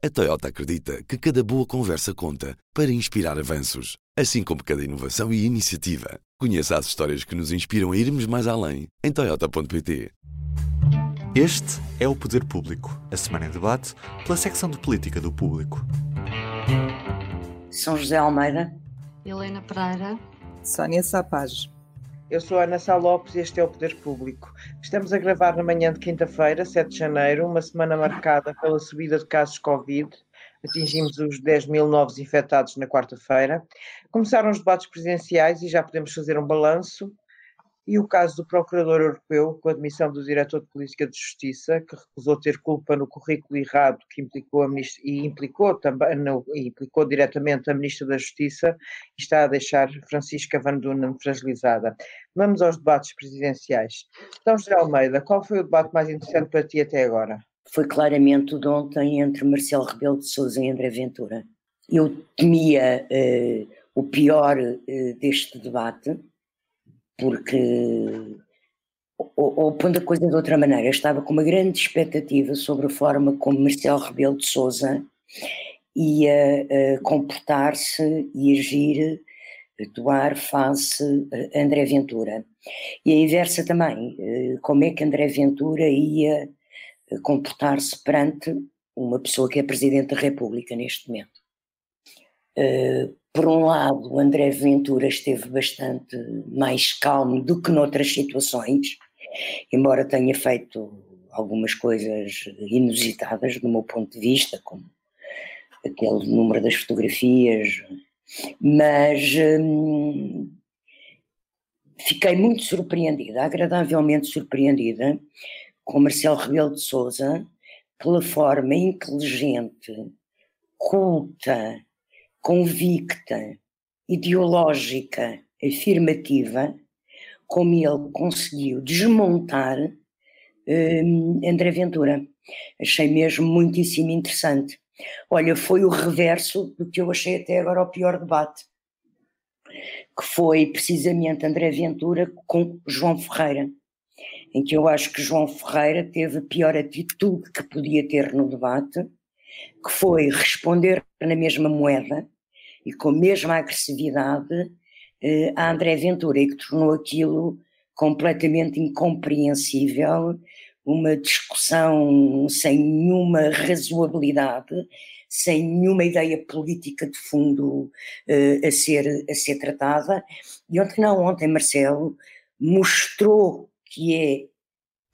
A Toyota acredita que cada boa conversa conta para inspirar avanços, assim como cada inovação e iniciativa. Conheça as histórias que nos inspiram a irmos mais além em Toyota.pt. Este é o Poder Público, a semana em debate pela secção de política do Público. São José Almeida, Helena Pereira, Sónia Sapaz. Eu sou Ana Sá Lopes e este é o Poder Público. Estamos a gravar na manhã de quinta-feira, 7 de janeiro, uma semana marcada pela subida de casos Covid. Atingimos os 10 mil novos infectados na quarta-feira. Começaram os debates presidenciais e já podemos fazer um balanço. E o caso do Procurador Europeu, com a admissão do Diretor de Política de Justiça, que recusou ter culpa no currículo errado que implicou a ministra, e implicou também no, implicou diretamente a Ministra da Justiça, e está a deixar Francisca Van Dunen fragilizada. Vamos aos debates presidenciais. Então, José Almeida, qual foi o debate mais interessante para ti até agora? Foi claramente o de ontem entre Marcelo Rebelo de Sousa e André Ventura. Eu temia uh, o pior uh, deste debate, porque, ou, ou pondo a coisa de outra maneira, estava com uma grande expectativa sobre a forma como Marcelo Rebelo de Sousa ia uh, comportar-se e agir, atuar face a André Ventura. E a inversa também, uh, como é que André Ventura ia uh, comportar-se perante uma pessoa que é Presidente da República neste momento. Por um lado, André Ventura esteve bastante mais calmo do que noutras situações, embora tenha feito algumas coisas inusitadas do meu ponto de vista, como aquele número das fotografias, mas hum, fiquei muito surpreendida, agradavelmente surpreendida, com Marcelo Rebelo de Souza pela forma inteligente, culta, convicta, ideológica, afirmativa, como ele conseguiu desmontar um, André Ventura. Achei mesmo muitíssimo interessante. Olha, foi o reverso do que eu achei até agora o pior debate, que foi precisamente André Ventura com João Ferreira, em que eu acho que João Ferreira teve a pior atitude que podia ter no debate, que foi responder na mesma moeda e com a mesma agressividade eh, a André Ventura, e que tornou aquilo completamente incompreensível, uma discussão sem nenhuma razoabilidade, sem nenhuma ideia política de fundo eh, a, ser, a ser tratada. E ontem não, ontem Marcelo mostrou que é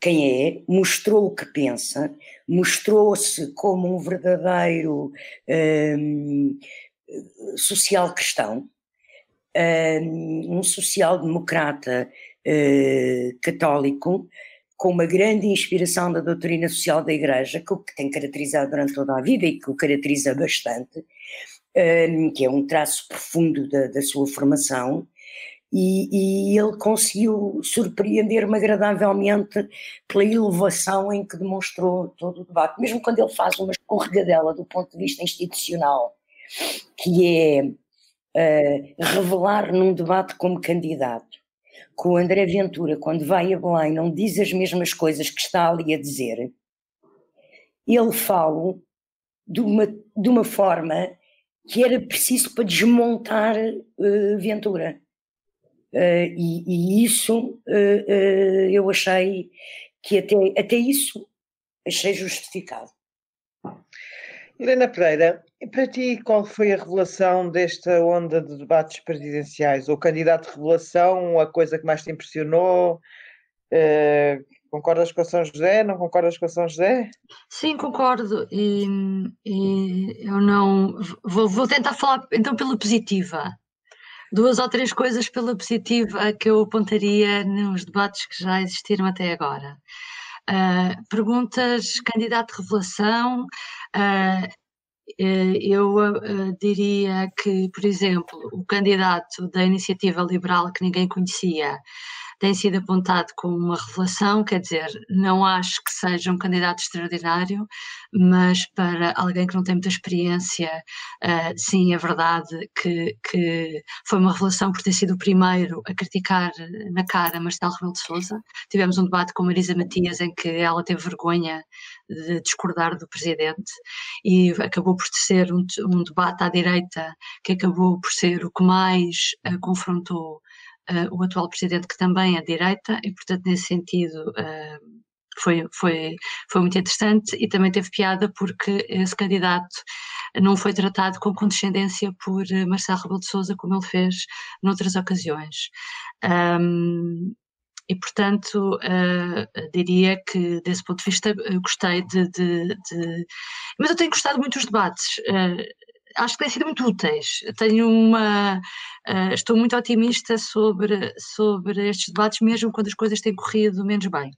quem é, mostrou o que pensa, mostrou-se como um verdadeiro um, social cristão, um social-democrata uh, católico, com uma grande inspiração da doutrina social da Igreja, que o que tem caracterizado durante toda a vida e que o caracteriza bastante, que é um traço profundo da, da sua formação, e, e ele conseguiu surpreender-me agradavelmente pela elevação em que demonstrou todo o debate, mesmo quando ele faz uma escorregadela do ponto de vista institucional, que é uh, revelar num debate como candidato que o André Ventura, quando vai a Belém, não diz as mesmas coisas que está ali a dizer, ele fala de uma, de uma forma que era preciso para desmontar uh, Ventura. Uh, e, e, isso uh, eu achei que até, até isso achei justificado. Helena Pereira, para ti qual foi a revelação desta onda de debates presidenciais? O candidato de revelação, a coisa que mais te impressionou? concordas com São José? Não concordas com São José? Sim, concordo. E, e eu não. Vou, vou tentar falar então pela positiva duas ou três coisas pela positiva que eu apontaria nos debates que já existiram até agora. Uh, perguntas, candidato de revelação. Uh, eu uh, diria que, por exemplo, o candidato da iniciativa liberal que ninguém conhecia tem sido apontado como uma revelação, quer dizer, não acho que seja um candidato extraordinário, mas para alguém que não tem muita experiência, uh, sim, é verdade que, que foi uma revelação por ter sido o primeiro a criticar na cara Marcelo Rebelo de Sousa. Tivemos um debate com Marisa Matias em que ela teve vergonha de discordar do presidente e acabou por ser um, um debate à direita que acabou por ser o que mais uh, confrontou o atual presidente, que também é direita, e portanto, nesse sentido. Uh, foi, foi, foi muito interessante e também teve piada porque esse candidato não foi tratado com condescendência por Marcelo Rebelo de Sousa como ele fez noutras ocasiões. Um, e, portanto, uh, diria que, desse ponto de vista, gostei de, de, de, Mas eu tenho gostado muito dos debates. Uh, acho que têm sido muito úteis. Tenho uma, uh, estou muito otimista sobre, sobre estes debates, mesmo quando as coisas têm corrido menos bem.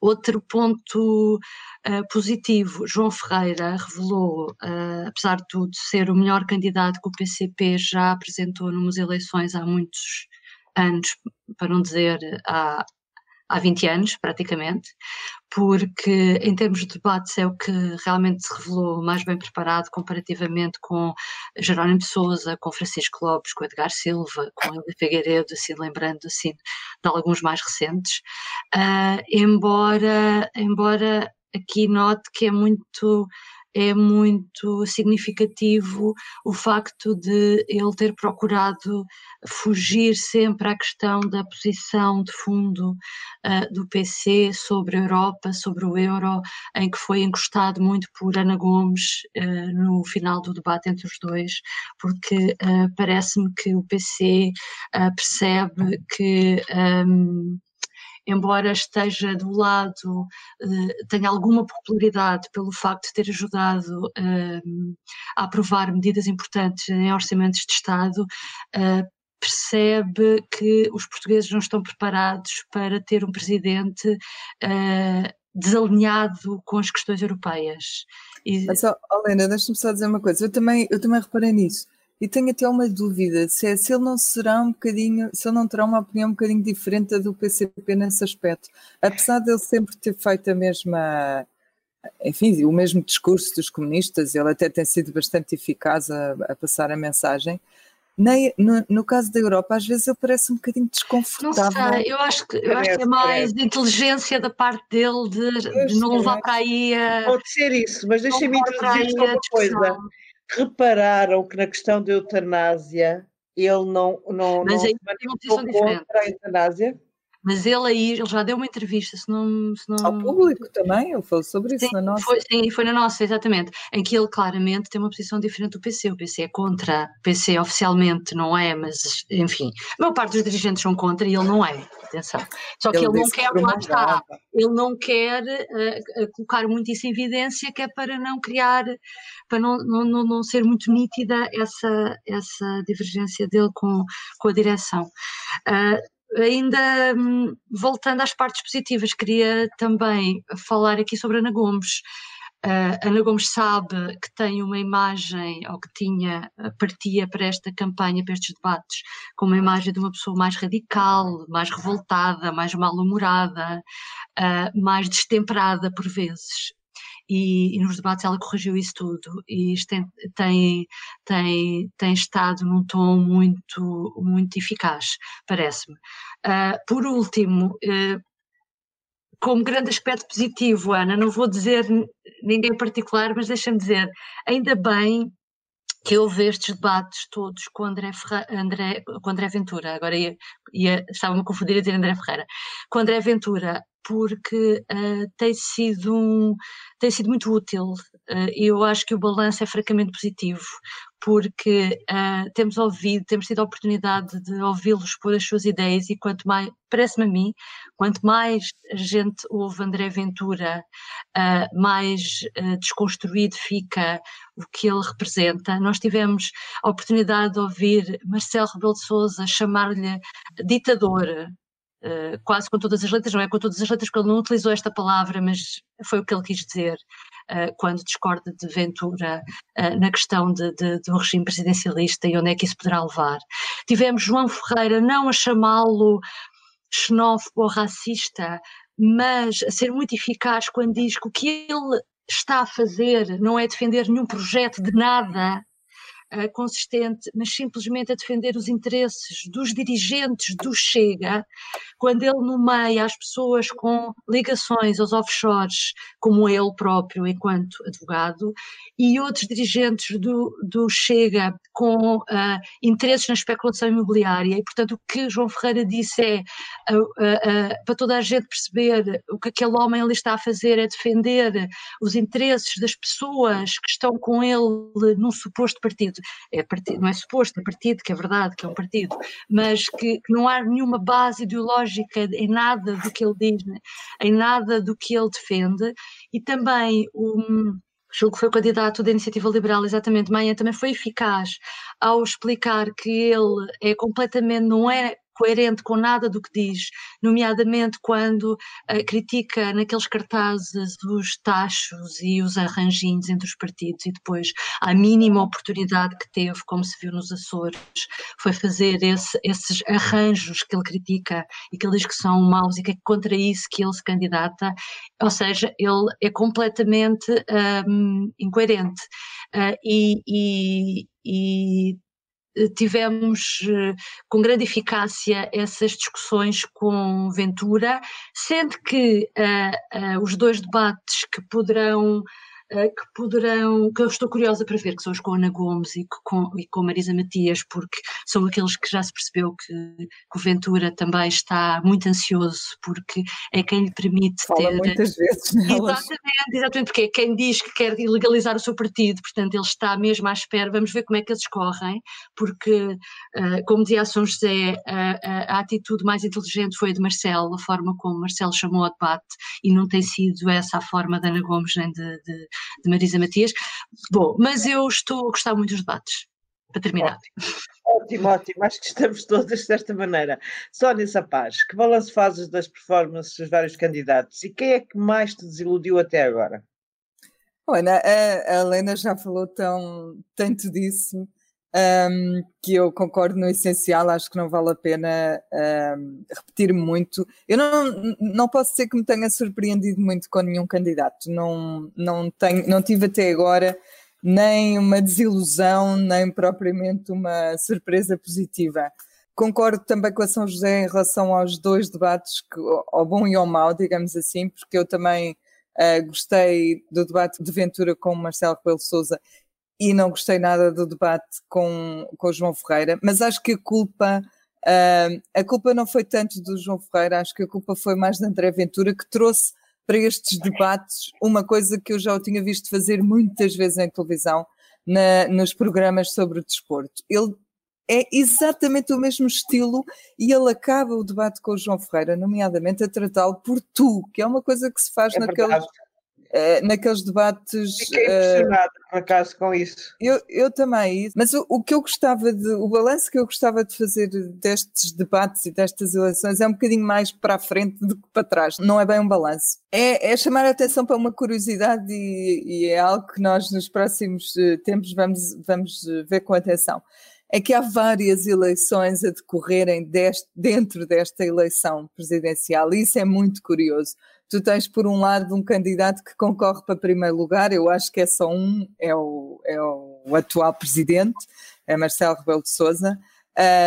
Outro ponto uh, positivo, João Ferreira revelou, uh, apesar de tudo, ser o melhor candidato que o PCP já apresentou numas eleições há muitos anos, para não dizer há, há 20 anos, praticamente, porque em termos de debates é o que realmente se revelou mais bem preparado comparativamente com Jerónimo de Souza, com Francisco Lopes, com Edgar Silva, com Helena Figueiredo, assim, lembrando assim, de alguns mais recentes, uh, embora, embora aqui note que é muito é muito significativo o facto de ele ter procurado fugir sempre à questão da posição de fundo uh, do PC sobre a Europa, sobre o euro, em que foi encostado muito por Ana Gomes uh, no final do debate entre os dois, porque uh, parece-me que o PC percebe que. Um, embora esteja do lado, eh, tenha alguma popularidade pelo facto de ter ajudado ehm, a aprovar medidas importantes em orçamentos de Estado, eh, percebe que os portugueses não estão preparados para ter um presidente desalinhado com as questões europeias. E... Mas, oh, Helena, deixa-me só dizer uma coisa, eu também, eu também reparei nisso. E tenho até uma dúvida se, é, se ele não será um bocadinho, se ele não terá uma opinião um bocadinho diferente da do PCP nesse aspecto. Apesar de ele sempre ter feito a mesma, enfim, o mesmo discurso dos comunistas, ele até tem sido bastante eficaz a, a passar a mensagem. Nem, no, no, caso da Europa, às vezes ele parece um bocadinho desconfortável. Não sei, eu acho que, eu acho que é mais de inteligência da parte dele de, de não levar para aí a. Pode ser isso, mas deixa-me introduzir uma coisa repararam que na questão da eutanásia ele não, não, Mas não aí posição diferente. a eutanásia? Mas ele aí, ele já deu uma entrevista, se não... Se não... Ao público também, ele falou sobre isso sim, na nossa. Foi, sim, foi na nossa, exatamente, em que ele claramente tem uma posição diferente do PC, o PC é contra, o PC oficialmente não é, mas enfim, a maior parte dos dirigentes são contra e ele não é, atenção. Só que ele, ele não quer, lá está, ele não quer uh, colocar muito isso em evidência, que é para não criar, para não, não, não, não ser muito nítida essa, essa divergência dele com, com a direção. Uh, Ainda hum, voltando às partes positivas, queria também falar aqui sobre Ana Gomes. Uh, Ana Gomes sabe que tem uma imagem, ou que tinha, partia para esta campanha, para estes debates, com uma imagem de uma pessoa mais radical, mais revoltada, mais mal-humorada, uh, mais destemperada por vezes e, e, nos debates ela corrigiu isso tudo. E isto tem, tem, tem, tem estado num tom muito, muito eficaz, parece-me. Uh, por último, uh, como grande aspecto positivo, Ana, não vou dizer ninguém em particular, mas deixa-me dizer, ainda bem que houve estes debates todos com André, Ferra, André, com André Ventura, agora ia, ia, estava-me a confundir a dizer André Ferreira, com André Ventura, porque uh, tem, sido um, tem sido muito útil. Uh, eu acho que o balanço é francamente positivo, porque uh, temos ouvido, temos tido a oportunidade de ouvi-los expor as suas ideias e quanto mais, parece-me a mim, quanto mais a gente ouve André Ventura, uh, mais uh, desconstruído fica o que ele representa. Nós tivemos a oportunidade de ouvir Marcelo Rebelo de Sousa chamar-lhe ditador, Uh, quase com todas as letras, não é com todas as letras, porque ele não utilizou esta palavra, mas foi o que ele quis dizer uh, quando discorda de Ventura uh, na questão de, de, do regime presidencialista e onde é que isso poderá levar. Tivemos João Ferreira não a chamá-lo xenófobo ou racista, mas a ser muito eficaz quando diz que o que ele está a fazer não é defender nenhum projeto de nada, uh, consistente, mas simplesmente a defender os interesses dos dirigentes do Chega, quando ele nomeia as pessoas com ligações aos offshores, como ele próprio, enquanto advogado, e outros dirigentes do, do Chega com uh, interesses na especulação imobiliária. E, portanto, o que João Ferreira disse é, uh, para toda a gente perceber o que aquele homem ali está a fazer é defender os interesses das pessoas que estão com ele num suposto partido é não é suposto, é partido, que é verdade, que é um partido, mas que, que não há nenhuma base ideológica em nada do que ele diz, né? em nada do que ele defende, e também um, julgo que foi o candidato da Iniciativa Liberal, exatamente, Maia, também foi eficaz ao explicar que ele é completamente, não é coerente com nada do que diz, nomeadamente quando uh, critica naqueles cartazes os tachos e os arranjinhos entre os partidos e depois a mínima oportunidade que teve, como se viu nos Açores, foi fazer esse, esses arranjos que ele critica e que ele diz que são maus e que é contra isso que ele se candidata, ou seja, ele é completamente um, incoerente. Uh, e, e, e tivemos eh, com grande eficácia essas discussões com Ventura, sendo que uh, uh, os dois debates que poderão que poderão, que eu estou curiosa para ver, que são os com Ana Gomes e com, e com Marisa Matias, porque são aqueles que já se percebeu que, que o Ventura também está muito ansioso, porque é quem lhe permite Fala ter. muitas vezes nelas. Exatamente, exatamente, porque é quem diz que quer ilegalizar o seu partido, portanto ele está mesmo à espera, vamos ver como é que eles correm, porque, uh, como dizia a São José, a, a, a atitude mais inteligente foi a de Marcelo, a forma como Marcelo chamou ao debate, e não tem sido essa a forma de Ana Gomes nem de, de de Marisa Matias. Bom, mas eu estou a gostar muito dos debates, para terminar. Ótimo, ótimo, acho que estamos todas desta maneira. Sónia Sapaz, que balanço fazes das performances dos vários candidatos e quem é que mais te desiludiu até agora? Olha, a, Helena já falou tão, tanto disso um, que eu concordo no essencial, acho que não vale a pena um, repetir muito. Eu não, não posso dizer que me tenha surpreendido muito com nenhum candidato, não, não, tenho, não tive até agora nem uma desilusão, nem propriamente uma surpresa positiva. Concordo também com a São José em relação aos dois debates, que, ao bom e ao mau, digamos assim, porque eu também Uh, gostei do debate de Ventura com Marcelo Rebelo Souza e não gostei nada do debate com, com João Ferreira, mas acho que a culpa uh, a culpa não foi tanto do João Ferreira, acho que a culpa foi mais da André Ventura que trouxe para estes debates uma coisa que eu já o tinha visto fazer muitas vezes em televisão na, nos programas sobre o desporto. Ele é exatamente o mesmo estilo e ele acaba o debate com o João Ferreira, nomeadamente a tratá-lo por tu, que é uma coisa que se faz é naqueles, Eh, naqueles debates. Fiquei eh, impressionada, uh, por acaso, com isso. Eu, eu também, mas o, o, que eu gostava de. O balanço que eu gostava de fazer destes debates e destas eleições é um bocadinho mais para a frente do que para trás. Não é bem um balanço. É, é chamar a atenção para uma curiosidade e, e é algo que nós nos próximos eh, tempos vamos, vamos ver com atenção é que há várias eleições a decorrerem deste, dentro desta eleição presidencial e isso é muito curioso tu tens por um lado um candidato que concorre para primeiro lugar, eu acho que é só um, é o, é o atual presidente, é Marcelo Rebelo de Sousa.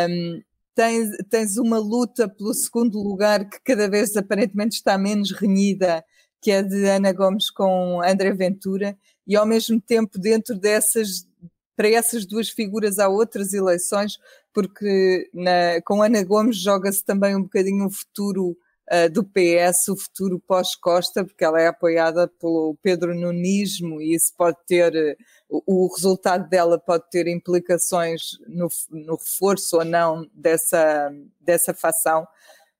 Um, tens, tens uma luta pelo segundo lugar que cada vez aparentemente está menos renhida, que é de Ana Gomes com André Ventura, e ao mesmo tempo dentro dessas, para essas duas figuras há outras eleições, porque na, com Ana Gomes joga-se também um bocadinho o futuro uh, do PS, o futuro pós-Costa, porque ela é apoiada pelo Pedro Nunismo e isso pode ter, uh, o resultado dela pode ter implicações no, no reforço ou não dessa, dessa fação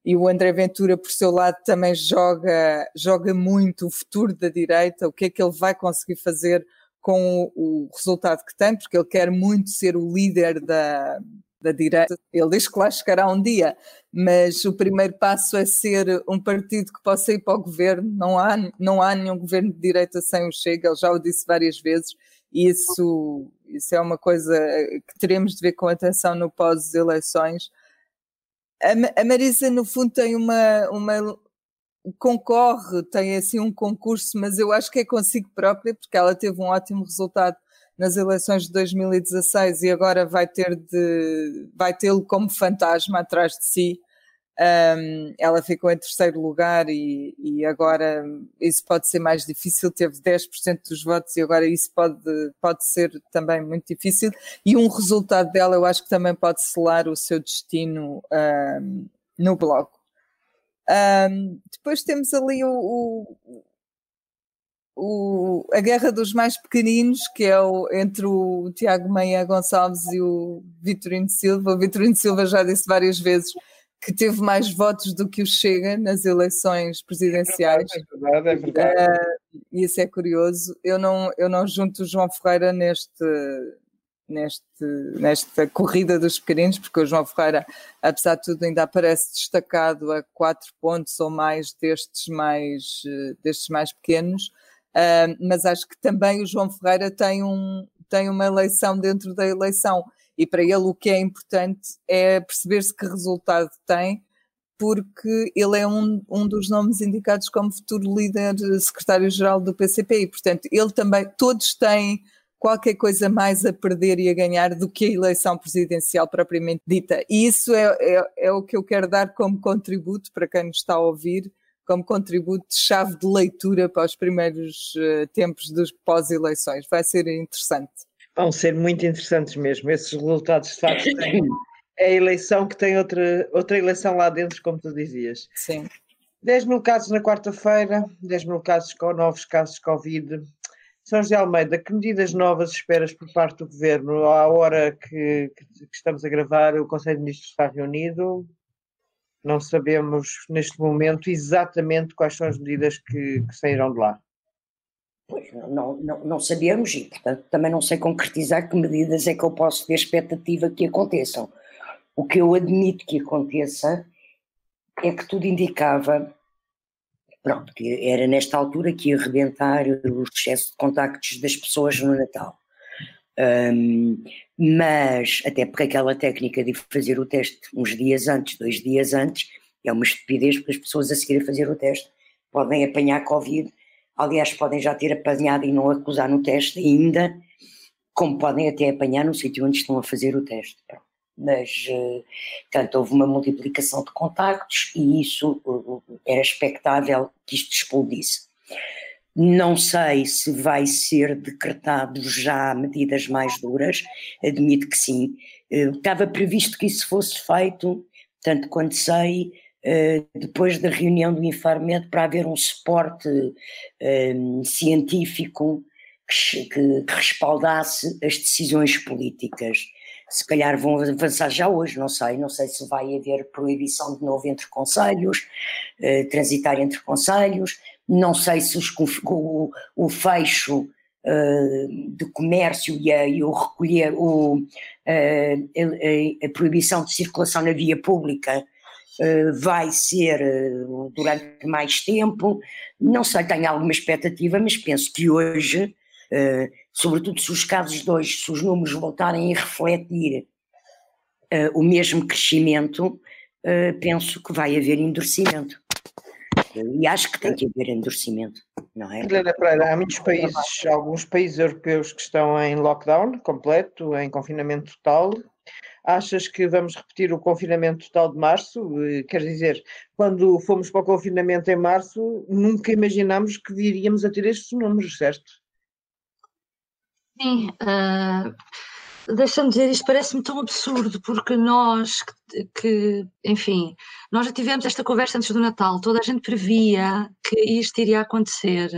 e o André Ventura, por seu lado, também joga, joga muito o futuro da direita, o que é que ele vai conseguir fazer com o, o resultado que tem, porque ele quer muito ser o líder da, da direita. Ele diz que lá chegará um dia, mas o primeiro passo é ser um partido que possa ir para o governo. Não há, não há nenhum governo de direita sem o Chega, ele já o disse várias vezes, e isso, isso é uma coisa que teremos de ver com atenção no pós-eleições. A, a Marisa, no fundo, tem uma, uma. concorre, tem assim um concurso, mas eu acho que é consigo própria, porque ela teve um ótimo resultado nas eleições de 2016 e agora vai ter de vai tê-lo como fantasma atrás de si. Um, ela ficou em terceiro lugar e, e, agora isso pode ser mais difícil, teve 10% dos votos e agora isso pode, pode ser também muito difícil. E um resultado dela eu acho que também pode selar o seu destino um, no bloco. Um, depois temos ali o, o, o, a guerra dos mais pequeninos, que é o, entre o Tiago Meia Gonçalves e o Vitorino Silva. O Vitorino Silva já disse várias vezes que teve mais votos do que o Chega nas eleições presidenciais. É verdade, é verdade. Uh, isso é curioso. Eu não, eu não junto o João Ferreira neste, neste, nesta corrida dos pequeninos, porque o João Ferreira, apesar de tudo, ainda aparece destacado a quatro pontos ou mais destes mais, destes mais pequenos. Uh, mas acho que também o João Ferreira tem, um, tem uma eleição dentro da eleição e para ele o que é importante é perceber-se que resultado tem, porque ele é um, um dos nomes indicados como futuro líder secretário-geral do PCP e, portanto, ele também, todos têm qualquer coisa mais a perder e a ganhar do que a eleição presidencial propriamente dita. E isso é, é, é o que eu quero dar como contributo para quem nos está a ouvir, como contributo de chave de leitura para os primeiros uh, tempos dos pós-eleições. Vai ser interessante. Vão ser muito interessantes mesmo. Esses resultados, de facto, têm é a eleição que tem outra, outra eleição lá dentro, como tu dizias. Sim. 10 mil casos na quarta-feira, 10 mil casos com novos casos de Covid. São José Almeida, que medidas novas esperas por parte do Governo? À hora que, que, que estamos a gravar, o Conselho de Ministros está reunido. Não sabemos neste momento exatamente quais são as medidas que, que sairão de lá. Pois, não, não, não sabemos e, portanto, também não sei concretizar que medidas é que eu posso ter expectativa que aconteçam. O que eu admito que aconteça é que tudo indicava, pronto, que era nesta altura que ia rebentar o excesso de contactos das pessoas no Natal. Um, mas, até porque aquela técnica de fazer o teste uns dias antes, dois dias antes, é uma estupidez, porque as pessoas a seguir a fazer o teste podem apanhar Covid Aliás, podem já ter apanhado e não acusar no teste ainda, como podem até apanhar no sítio onde estão a fazer o teste. Mas, eh, portanto, houve uma multiplicação de contactos e isso era expectável que isto explodisse. Não sei se vai ser decretado já medidas mais duras, admito que sim. Eh, estava previsto que isso fosse feito, tanto quanto sei, eh, depois da reunião do Infarmed para haver um suporte um, científico que, respaldasse as decisões políticas. Se calhar vão avançar já hoje, não sei, não sei se vai haver proibição de novo entre conselhos, uh, transitar entre conselhos, não sei se os, o, o fecho uh, de comércio e, a, e o recolher, o, uh, a, a, proibição de circulação na via pública eh, vai ser durante mais tempo. Não sei, tenho alguma expectativa, mas penso que hoje, sobretudo se os casos de hoje, se os números voltarem a refletir o mesmo crescimento, penso que vai haver endurecimento. E acho que tem que haver endurecimento, não é? Helena Pereira, há muitos países, alguns países europeus que estão em lockdown completo, em confinamento total, Achas que vamos repetir o confinamento total de março? Eh, quer dizer, quando fomos para o confinamento em março, nunca imaginámos que viríamos a ter estes números, certo? Sim, uh, deixa-me dizer, isto parece-me tão absurdo, porque nós que, que, enfim, nós já tivemos esta conversa antes do Natal, toda a gente previa que isto iria acontecer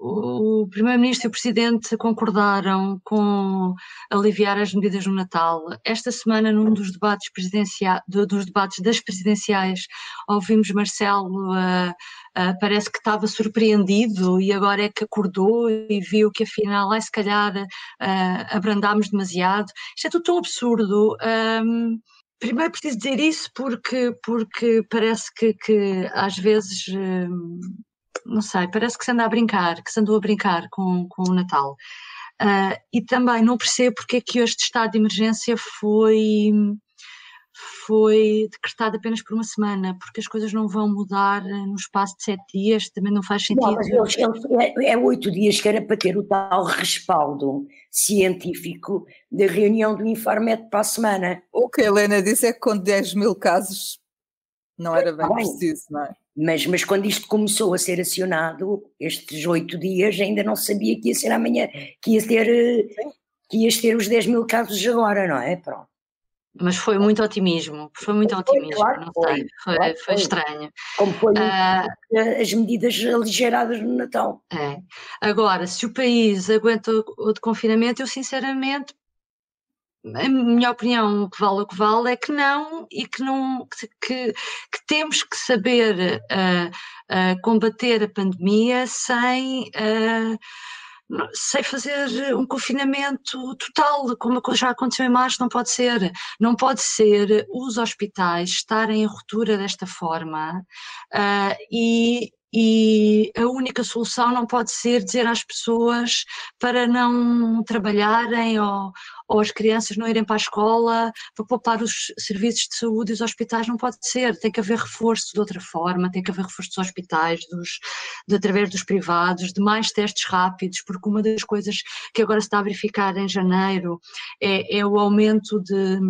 o Primeiro-Ministro e o Presidente concordaram com aliviar as medidas no Natal. Esta semana, num dos debates, presidenciais, dos debates das presidenciais, ouvimos Marcelo, uh, uh, parece que estava surpreendido e agora é que acordou e viu que afinal, ai, se calhar uh, abrandámos demasiado. Isto é tudo tão absurdo. Um, Primeiro preciso dizer isso porque, porque parece que, que às vezes não sei, parece que se anda a brincar, que se andou a brincar com, com o Natal. Uh, e também não percebo porque é que este estado de emergência foi, foi decretado apenas por uma semana, porque as coisas não vão mudar no espaço de sete dias, também não faz sentido. Não, eles, eles, é, é, oito dias que era para ter o tal respaldo científico da reunião do Infarmed para a semana. O que a Helena disse é que com 10 mil casos não era bem, bem preciso, não é? Mas, mas quando isto começou a ser acionado, estes oito dias, ainda não sabia que ia ser amanhã, que ia ter, que ia ter os 10 mil casos agora, não é? Pronto. Mas foi muito otimismo, foi muito foi, otimismo, claro, não foi, sei, foi, claro, foi, estranho. Como foi uh, as medidas aligeradas no Natal. É. Agora, se o país aguenta o, de confinamento, eu sinceramente, a minha opinião, que vale o que vale é que não, e que não que, que, temos que saber uh, uh, combater a pandemia sem uh, sei fazer um confinamento total, como já aconteceu em março, não pode ser. Não pode ser os hospitais estarem em ruptura desta forma e, e a única solução não pode ser dizer às pessoas para não trabalharem ou, ou as crianças não irem para a escola, para poupar os serviços de saúde e os hospitais, não pode ser, tem que haver reforço de outra forma, tem que haver reforço dos hospitais, dos, de, através dos privados, de mais testes rápidos, porque uma das coisas que agora se está a verificar em janeiro é, é o aumento de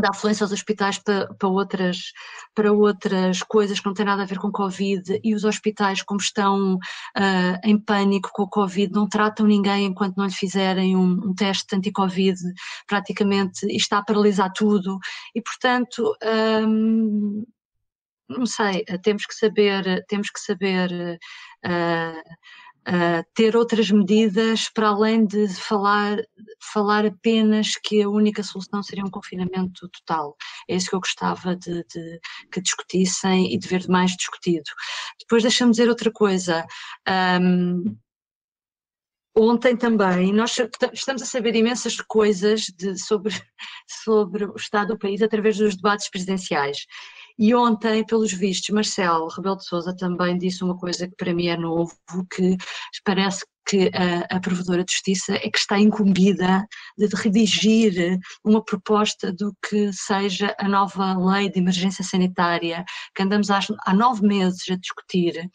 da afluência aos hospitais para, para, outras, para outras coisas que não têm nada a ver com Covid e os hospitais, como estão uh, em pânico com o Covid, não tratam ninguém enquanto não lhe fizerem um, um teste anti-Covid, praticamente, e está a paralisar tudo. E, portanto, um, não sei, temos que saber, temos que saber uh, uh, ter outras medidas para além de falar, falar apenas que a única solução seria um confinamento total. É isso que eu gostava de, de que discutissem e de ver mais discutido. Depois deixa-me dizer outra coisa. Um, Ontem também, nós estamos a saber imensas coisas de, sobre, sobre o estado do país através dos debates presidenciais. E ontem, pelos vistos, Marcelo Rebelo de Sousa também disse uma coisa que para mim é novo, que parece que a, a Provedora de Justiça é que está incumbida de redigir uma proposta do que seja a nova lei de emergência sanitária, que andamos há, há nove meses a discutir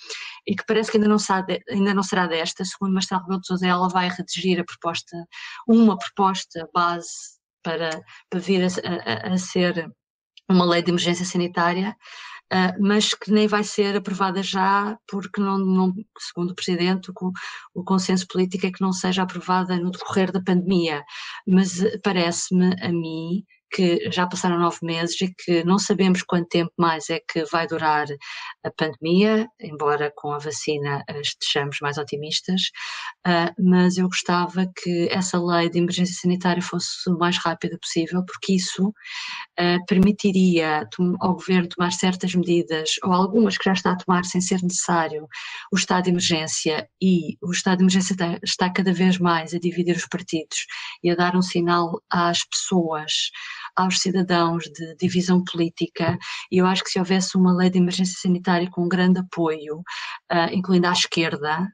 e que parece que ainda não, sabe, ainda não será desta, segundo Marcelo Rebelo de Sousa, ela vai redigir a proposta, uma proposta base para, para vir a, a, a ser uma lei de emergência sanitária, uh, mas que nem vai ser aprovada já, porque, não, não segundo o Presidente, o, o, consenso político é que não seja aprovada no decorrer da pandemia. Mas eh, parece-me a mim que já passaram nove meses e que não sabemos quanto tempo mais é que vai durar a pandemia, embora com a vacina estejamos mais otimistas, uh, mas eu gostava que essa lei de emergência sanitária fosse o mais rápida possível, porque isso uh, permitiria ao governo tomar certas medidas, ou algumas que já está a tomar sem ser necessário, o estado de emergência, e o estado de emergência está, está cada vez mais a dividir os partidos e a dar um sinal às pessoas aos cidadãos de divisão política, e eu acho que se houvesse uma lei de emergência sanitária com um grande apoio, uh, incluindo à esquerda,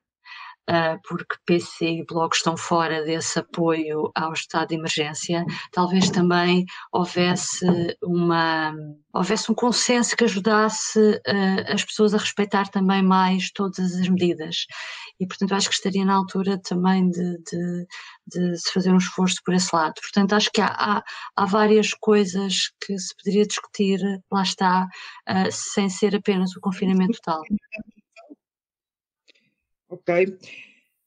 porque PC e Bloco estão fora desse apoio ao estado de emergência, talvez também houvesse uma houvesse um consenso que ajudasse uh, as pessoas a respeitar também mais todas as medidas. E, portanto, acho que estaria na altura também de, de, de se fazer um esforço por esse lado. Portanto, acho que há, há, há várias coisas que se poderia discutir, lá está, uh, sem ser apenas o confinamento total. Ok.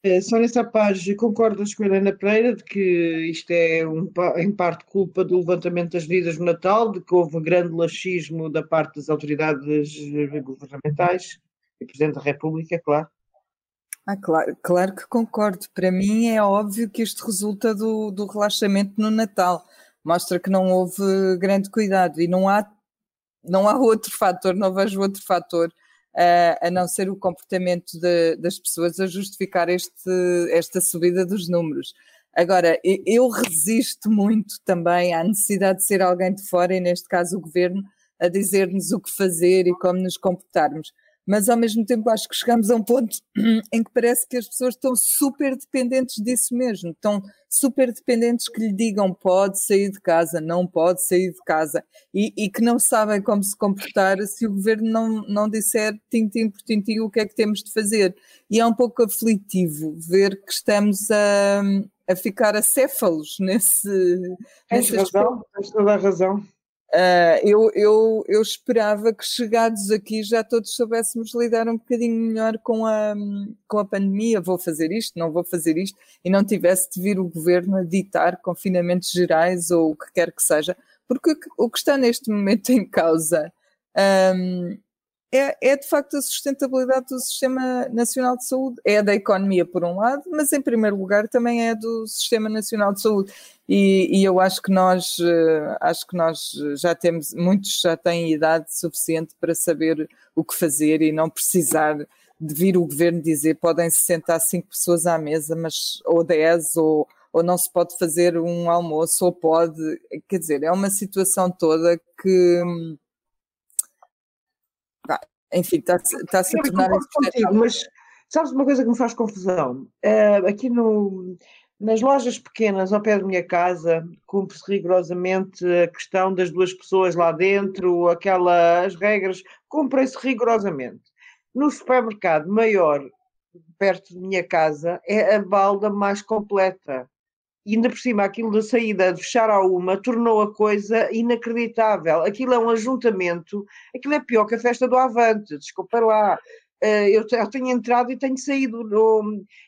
Uh, Sónia Sapaz, concordas com a Helena Pereira de que isto é um, em parte culpa do levantamento das medidas no Natal, de que houve grande laxismo da parte das autoridades governamentais e Presidente da República, claro? Ah, claro, claro que concordo. Para mim é óbvio que isto resulta do, do relaxamento no Natal. Mostra que não houve grande cuidado e não há, não há outro fator, não vejo outro fator uh, a não ser o comportamento de, das pessoas a justificar este, esta subida dos números. Agora, eu resisto muito também à necessidade de ser alguém de fora, e neste caso o governo, a dizer-nos o que fazer e como nos comportarmos. Mas ao mesmo tempo acho que chegamos a um ponto em que parece que as pessoas estão super dependentes disso mesmo, estão super dependentes que lhe digam pode sair de casa, não pode sair de casa, e, e que não sabem como se comportar se o governo não, não disser tintim por tintim o que é que temos de fazer. E é um pouco aflitivo ver que estamos a, a ficar acéfalos nesse. Tens razão, tens toda a razão. Uh, eu, eu, eu esperava que chegados aqui já todos soubéssemos lidar um bocadinho melhor com a, com a pandemia, vou fazer isto, não vou fazer isto, e não tivesse de vir o governo a ditar confinamentos gerais ou o que quer que seja, porque o que está neste momento em causa um, é, é, de facto a sustentabilidade do Sistema Nacional de Saúde. É da economia, por um lado, mas em primeiro lugar também é do Sistema Nacional de Saúde. E, e eu acho que nós eh, acho que nós já temos, muitos já têm idade suficiente para saber o que fazer e não precisar de vir o governo dizer podem se sentar cinco pessoas à mesa, mas ou dez, ou, ou não se pode fazer um almoço, ou pode, quer dizer, é uma situação toda que enfim, está-se está a tornar contigo, Mas sabes uma coisa que me faz confusão? Uh, aqui no, nas lojas pequenas ao pé da minha casa, cumpre-se rigorosamente a questão das duas pessoas lá dentro, aquelas regras, cumprem-se rigorosamente. No supermercado maior, perto de minha casa, é a balda mais completa. E ainda por cima, aquilo da saída de fechar a uma tornou a coisa inacreditável. Aquilo é um ajuntamento, aquilo é pior que a festa do Avante, desculpa lá. Eh, eu tenho entrado e tenho saído,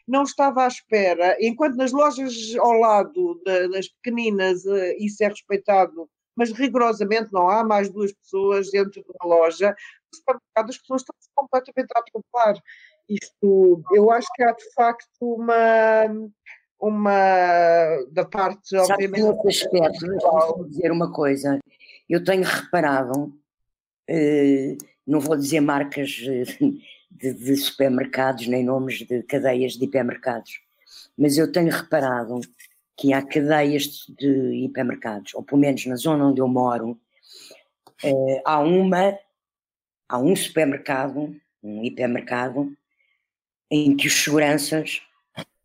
não estava à espera, enquanto nas lojas ao lado das pequeninas eh, isso é respeitado, mas rigorosamente não há mais duas pessoas dentro de uma loja, no supermercado as pessoas estão completamente a atropelar. Isto, eu acho que há de facto uma uma da parte, obviamente. Nesse aspecto, deixa-me dizer uma coisa. Eu tenho reparado, eh, não vou dizer marcas eh, de, de, supermercados nem nomes de cadeias de hipermercados, mas eu tenho reparado que há cadeias de hipermercados, ou pelo menos na zona onde eu moro, eh, há uma, há um supermercado, um hipermercado, em que os seguranças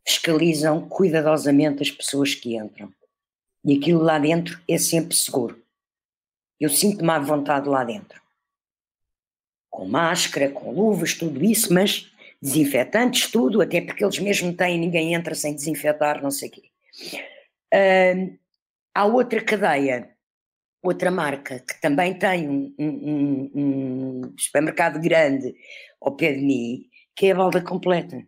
fiscalizam cuidadosamente as pessoas que entram. E aquilo lá dentro é sempre seguro. Eu sinto-me à vontade lá dentro. Com máscara, com luvas, tudo isso, mas desinfetantes, tudo, até porque eles mesmo têm, ninguém entra sem desinfetar, não sei o quê. Uh, há outra cadeia, outra marca, que também tem um, um, um supermercado grande ao pé de mim, que é a balda completa.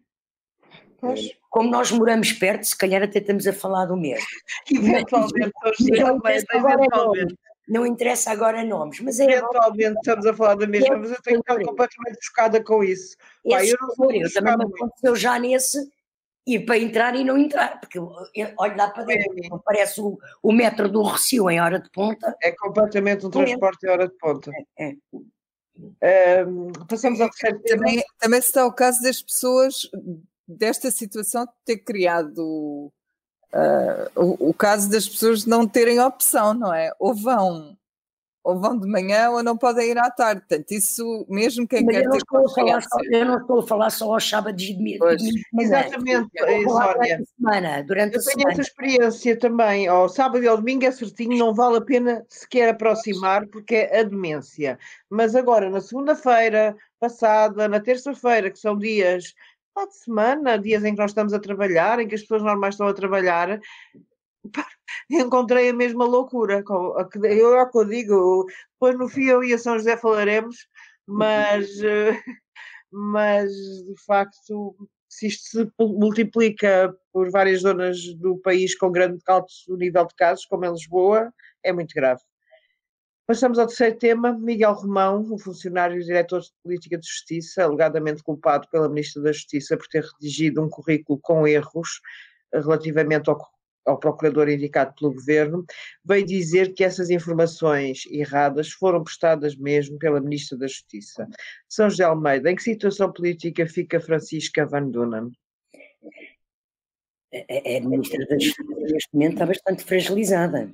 Pois como nós moramos perto, se calhar até estamos a falar do mesmo. Eventualmente, eventualmente. Não interessa agora nomes, mas é. Eventualmente estamos a falar da mesma, mas eu tenho estado completamente chocada com isso. Pai, eu não eu também me aconteceu já nesse, ir para entrar e não entrar, porque olho lá para dentro, é. parece o, o metro do Recio em hora de ponta. É completamente um transporte em hora de ponta. É. é. Um, passamos ao terceiro tema. Também, também se está o caso das pessoas desta situação ter criado uh, o, o, caso das pessoas não terem opção, não é? Ou vão, ou vão de manhã ou não podem ir à tarde. Portanto, isso mesmo quem Mas quer ter consciência. eu não estou a falar só aos sábados de domingo. Exatamente, Sónia. Semana, durante eu a tenho semana. essa experiência também. Ao sábado e ao domingo é certinho, não vale a pena sequer aproximar porque é a demência. Mas agora, na segunda-feira passada, na terça-feira, que são dias de semana, dias em que nós estamos a trabalhar, em que as pessoas normais estão a trabalhar, encontrei a mesma loucura. Eu é o que eu digo, depois no fim eu e a São José falaremos, mas, mas de facto, se isto se multiplica por várias zonas do país com grande alto nível de casos, como em Lisboa, é muito grave. Passamos ao terceiro tema. Miguel Romão, o funcionário e diretor de política de justiça, alegadamente culpado pela Ministra da Justiça por ter redigido um currículo com erros relativamente ao, ao procurador indicado pelo governo, veio dizer que essas informações erradas foram prestadas mesmo pela Ministra da Justiça. São José Almeida, em que situação política fica Francisca Van Dunen? A, a Ministra da Justiça neste momento está bastante fragilizada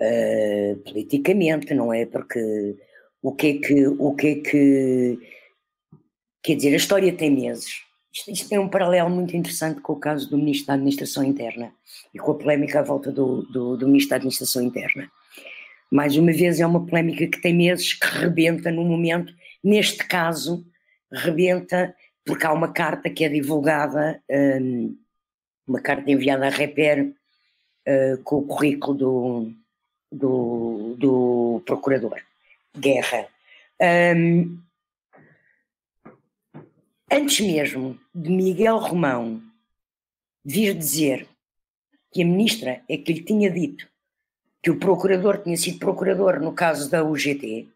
uh, politicamente, não é? Porque o que é que, o que é que, quer dizer, a história tem meses. Isto, isto tem um paralelo muito interessante com o caso do Ministro da Administração Interna e com a polémica à volta do, do, do Ministro da Administração Interna. Mais uma vez, é uma polémica que tem meses, que rebenta no momento, neste caso, rebenta porque há uma carta que é divulgada, um, uma carta enviada à Reper uh, com o currículo do, do, do procurador Guerra. Um, antes mesmo de Miguel Romão vir dizer que a ministra é que lhe tinha dito que o procurador tinha sido procurador no caso da UGT,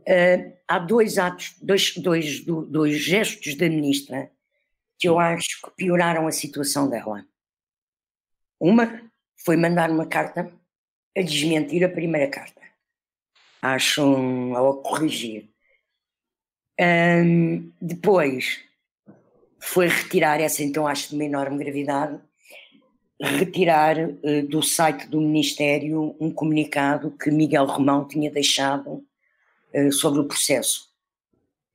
uh, há dois atos, dois, dois, dois gestos da ministra que eu acho que pioraram a situação dela. Uma foi mandar uma carta a desmentir a primeira carta. Acho um, ou a corrigir. Um, depois foi retirar, essa então acho de uma enorme gravidade, retirar uh, do site do Ministério um comunicado que Miguel Romão tinha deixado uh, sobre o processo,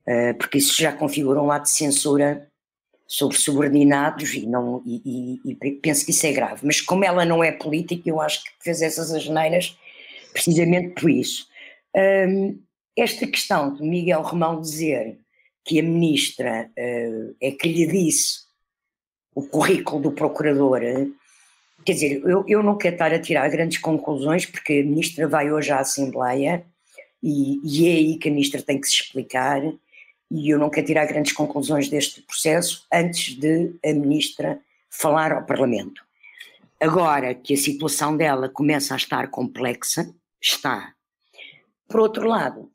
uh, porque isso já configura um ato de censura sobre subordinados e, não, e, e, e, penso que isso é grave. Mas como ela não é política, eu acho que fez essas asneiras precisamente por isso. Um, esta questão de Miguel Romão dizer que a ministra uh, é que lhe disse o currículo do procurador, quer dizer, eu, eu não quero estar a tirar grandes conclusões, porque a ministra vai hoje à Assembleia e, e é aí que a ministra tem que se explicar e eu não quero tirar grandes conclusões deste processo antes de a ministra falar ao Parlamento. Agora que a situação dela começa a estar complexa, está. Por outro lado,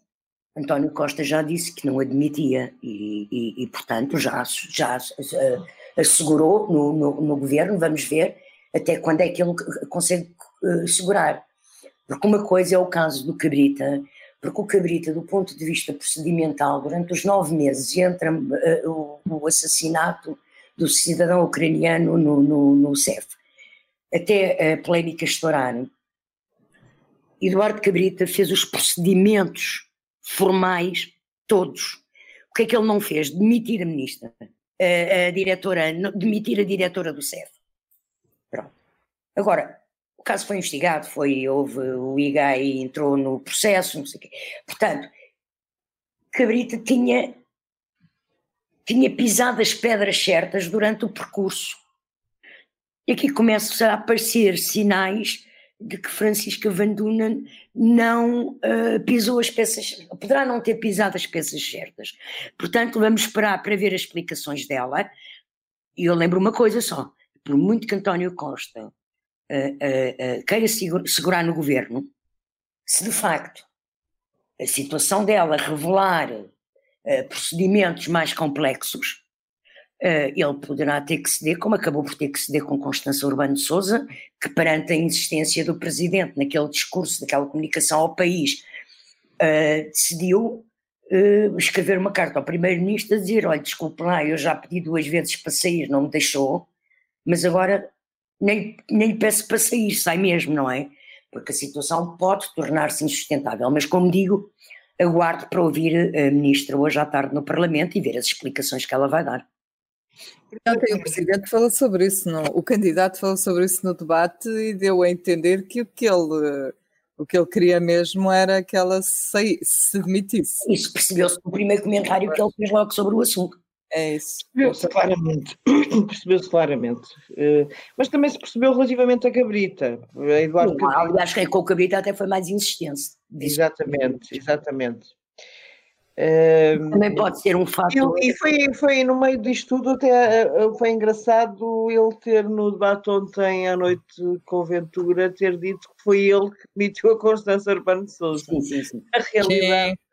António Costa já disse que não admitia e, e, e portanto, já, já uh, assegurou no, no, no, governo, vamos ver até quando é que ele consegue uh, segurar. Porque uma coisa é o caso do Cabrita, porque o Cabrita, do ponto de vista procedimental, durante os nove meses entre uh, o, o, assassinato do cidadão ucraniano no, no, no CEF, até a polémica estourar, Eduardo Cabrita fez os procedimentos formais todos. O que é que ele não fez? Demitir a ministra, a, a diretora, demitir a diretora do CEF. Pronto. Agora, caso foi investigado, foi, houve, o IGAI entrou no processo, não sei o quê. Portanto, Cabrita tinha, tinha pisado as pedras certas durante o percurso. E aqui começam a aparecer sinais de que Francisca Van Dunen não uh, pisou as peças, poderá não ter pisado as peças certas. Portanto, vamos esperar para ver as explicações dela. E eu lembro uma coisa só: por muito que António Costa uh, queira segurar no governo, se de facto a situação dela revelar procedimentos mais complexos, ele poderá ter que ceder, como acabou por ter que ceder com Constança Urbano de Souza, que perante a insistência do presidente naquele discurso, daquela comunicação ao país, decidiu escrever uma carta ao primeiro-ministro a dizer, olha, desculpe lá, eu já pedi duas vezes para sair, não me deixou, mas agora nem, nem lhe peço para sair, sai mesmo, não é? Porque a situação pode tornar-se insustentável, mas como digo, aguardo para ouvir a ministra hoje à tarde no Parlamento e ver as explicações que ela vai dar. Ontem o Presidente falou sobre isso, não? o candidato falou sobre isso no debate e deu a entender que o que ele, o que ele queria mesmo era que ela se, se demitisse. Isso percebeu-se no primeiro comentário que ele fez logo sobre o assunto. É isso. Percebeu-se claramente. percebeu-se claramente. Uh, mas também se percebeu relativamente a Cabrita. Eduardo Não, Cabrita. Aliás, que com a Cabrita até foi mais insistência. Exatamente, exatamente. Uh, também pode ser um fato. E, foi, foi no meio disto tudo, até eh, foi engraçado ele ter no debate ontem à noite com Ventura ter dito que foi ele que demitiu a Constância Urbano de Souza. Sim, sim, sim. A realidade. Sim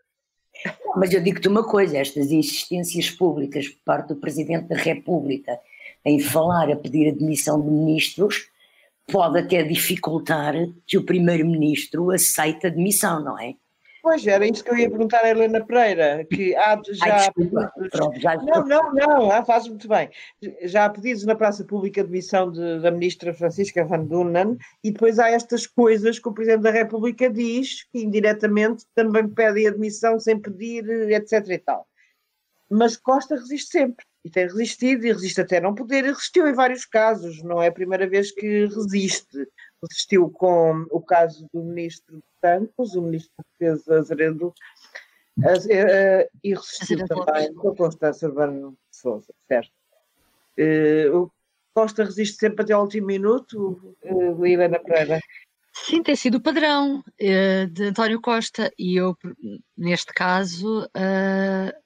mas eu digo-te uma coisa: estas insistências públicas por parte do Presidente da República em falar a pedir a demissão de ministros pode até dificultar que o Primeiro-Ministro aceite a demissão, não é? Pois, era isso que eu ia perguntar a Helena Pereira, que há já... Ai, desculpa, pronto, já não, não, não, ah, faz muito bem. Já há pedidos na praça pública de missão de, da ministra Francisca Van Dunen e depois há estas coisas que o Presidente da República diz, que indiretamente também pede admissão sem pedir, etc e tal. Mas Costa resiste sempre, e tem resistido, e resiste até não poder, e resistiu em vários casos, não é a primeira vez que resiste resistiu com o caso do ministro Campos, o ministro da Defesa Azeredo, eh, e resistiu também com a Constância Urbano de Souza, certo? Eh, o Costa resiste sempre até ao último minuto, uh, Helena Pereira. Sim, tem sido o padrão de António Costa e eu, neste caso,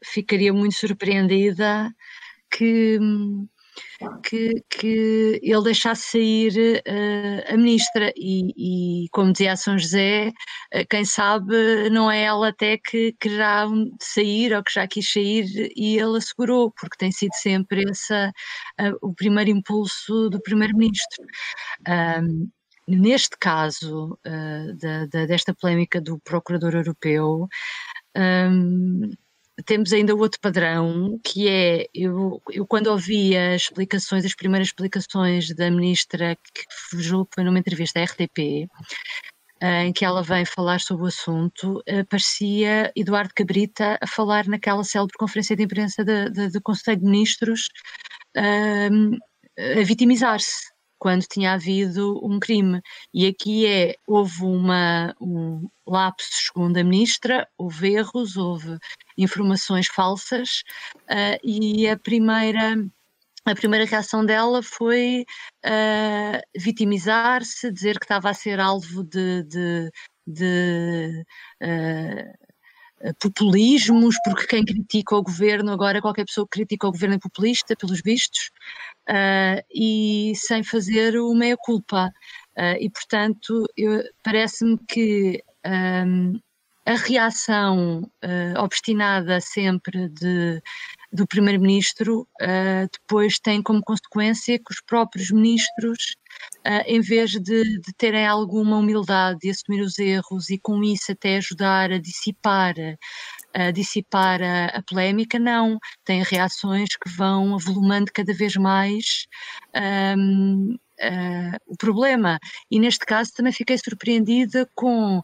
ficaria muito surpreendida que que, que ele deixasse sair uh, a ministra e, e, como dizia São José, uh, quem sabe não é ela até que quererá sair ou que já quis sair e ele assegurou, porque tem sido sempre esse uh, o primeiro impulso do primeiro-ministro. Um, neste caso da, da, desta polémica do procurador europeu, um, temos ainda outro padrão, que é, eu, eu quando ouvi as explicações, as primeiras explicações da ministra, que foi numa entrevista à RTP, eh, em que ela vem falar sobre o assunto, parecia Eduardo Cabrita a falar naquela célebre conferência de imprensa do Conselho de Ministros, ehm, a vitimizar-se quando tinha havido um crime. E aqui é, houve uma, um lapso, segundo a ministra, houve erros, houve informações falsas uh, e a primeira a primeira reação dela foi uh, vitimizar-se, dizer que estava a ser alvo de, de, de uh, populismos, porque quem critica o governo, agora qualquer pessoa que critica o governo é populista, pelos vistos, uh, e sem fazer o meia-culpa. e, portanto, parece-me que um, a reação uh, obstinada sempre de, do primeiro-ministro uh, depois tem como consequência que os próprios ministros, uh, em vez de, de, terem alguma humildade de assumir os erros e com isso até ajudar a dissipar, a dissipar a, a polémica, não, têm reações que vão avolumando cada vez mais um, o problema. E neste caso também fiquei surpreendida com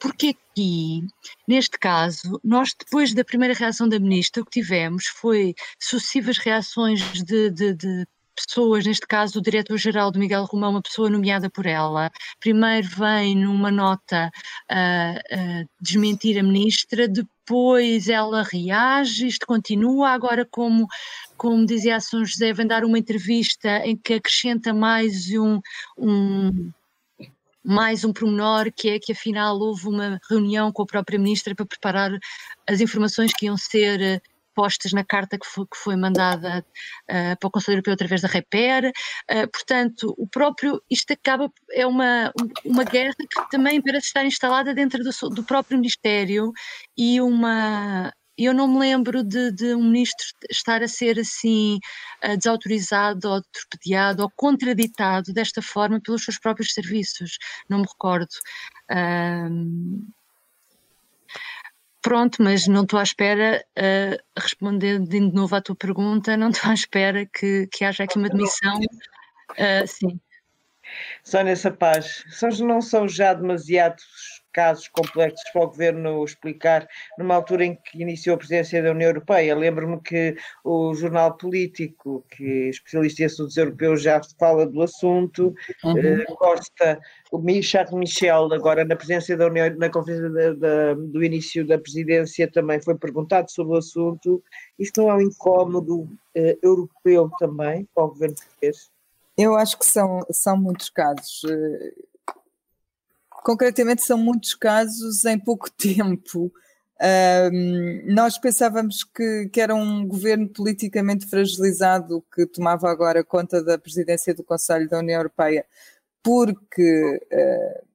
porque aqui, neste caso, nós depois da primeira reação da ministra, o que tivemos foi sucessivas reações de, de, de pessoas, neste caso o diretor-geral do Miguel Romão, uma pessoa nomeada por ela, primeiro vem numa nota uh, uh, desmentir a ministra, depois ela reage, isto continua, agora como, como dizia a São José, vem dar uma entrevista em que acrescenta mais um, um mais um pormenor que é que afinal houve uma reunião com a própria ministra para preparar as informações que iam ser eh, postas na carta que foi, que foi mandada uh, para o Conselho Europeu através da REPER. Uh, portanto, o próprio, isto acaba, é uma, uma guerra que também parece estar instalada dentro do, do próprio Ministério e uma, eu não me lembro de, de, um ministro estar a ser assim uh, desautorizado ou torpedeado ou contraditado desta forma pelos seus próprios serviços. Não me recordo. Um, pronto, mas não estou à espera, uh, respondendo de novo à tua pergunta, não estou à espera que, que haja aqui uma demissão. Uh, sim. Sónia Sapaz, não são já demasiados casos complexos para o governo explicar numa altura em que iniciou a presidência da União Europeia. Lembro-me que o jornal político, que especialista em assuntos europeus, já fala do assunto. Uhum. Uh, Costa, o Charles Michel, agora na presidência da União, na conferência da, da, do início da presidência, também foi perguntado sobre o assunto. Isto não é um incómodo uh, europeu também para o governo português? Eu acho que são, são muitos casos. Concretamente são muitos casos em pouco tempo. Nós pensávamos que, que, era um governo politicamente fragilizado que tomava agora conta da presidência do Conselho da União Europeia, porque uh,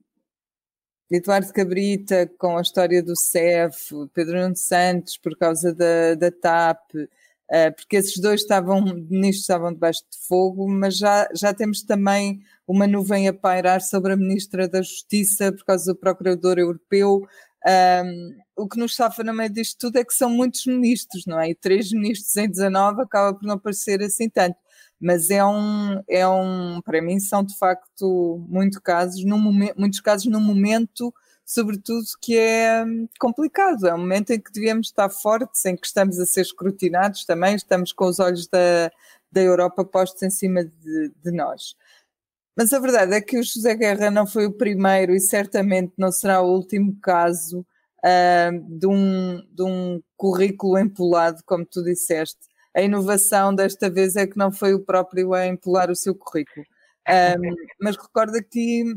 Eduardo Cabrita, com a história do CEF, Pedro Nuno Santos, por causa da, da TAP, porque esses dois estavam, ministros estavam debaixo de fogo, mas já, já temos também uma nuvem a pairar sobre a Ministra da Justiça por causa do Procurador Europeu. Um, o que nos safa no meio disto tudo é que são muitos ministros, não é? E três ministros em 19 acaba por não parecer assim tanto. Mas é um, é um, para mim, são de facto muito casos, num momento, muitos casos num momento, sobretudo, que é hum, complicado. É um momento em que devíamos estar fortes, em que estamos a ser escrutinados também, estamos com os olhos da, da Europa postos em cima de, de nós. Mas a verdade é que o José Guerra não foi o primeiro e certamente não será o último caso uh, de, um, de um currículo empolado, como tu disseste. A inovação desta vez é que não foi o próprio a empolar o seu currículo. Um, mas recorda que,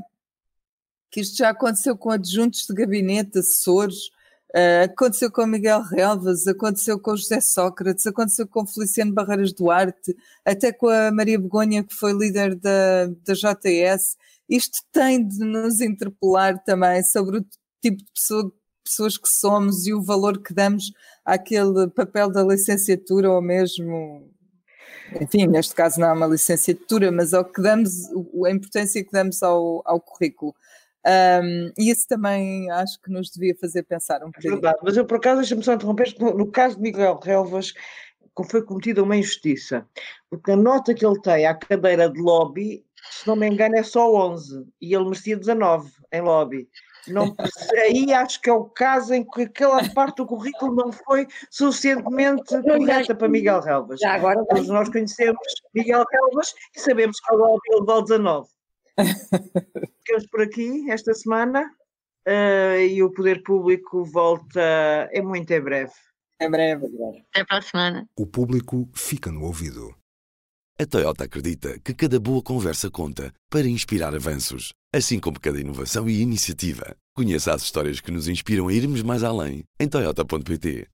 que isto já aconteceu com adjuntos de gabinete, assessores, Uh, aconteceu com Miguel Relvas, aconteceu com José Sócrates, aconteceu com Feliciano Barreiras Duarte, até com a Maria Begonha, que foi líder da, da JS. Isto tem de nos interpelar também sobre o tipo de pessoa, pessoas que somos e o valor que damos àquele papel da licenciatura ou mesmo enfim, neste caso não é uma licenciatura, mas ao que damos, a importância que damos ao, ao currículo. Um, e isso também acho que nos devia fazer pensar um bocadinho. É verdade, mas eu por acaso, deixa-me só interromper, no, no caso de Miguel Relvas, foi cometida uma injustiça, porque a nota que ele tem à cadeira de lobby, se não me engano, é só 11, e ele merecia 19 em lobby. Não, aí acho que é o caso em que aquela parte do currículo não foi suficientemente correta para Miguel Relvas. Já agora Todos nós conhecemos Miguel Relvas e sabemos que o lobby ele dá 19. Ficamos por aqui esta semana uh, e o Poder Público volta é muito em breve. Em breve. Até para a semana. O público fica no ouvido. A Toyota acredita que cada boa conversa conta para inspirar avanços, assim como cada inovação e iniciativa. Conheça as histórias que nos inspiram a irmos mais além em Toyota.pt.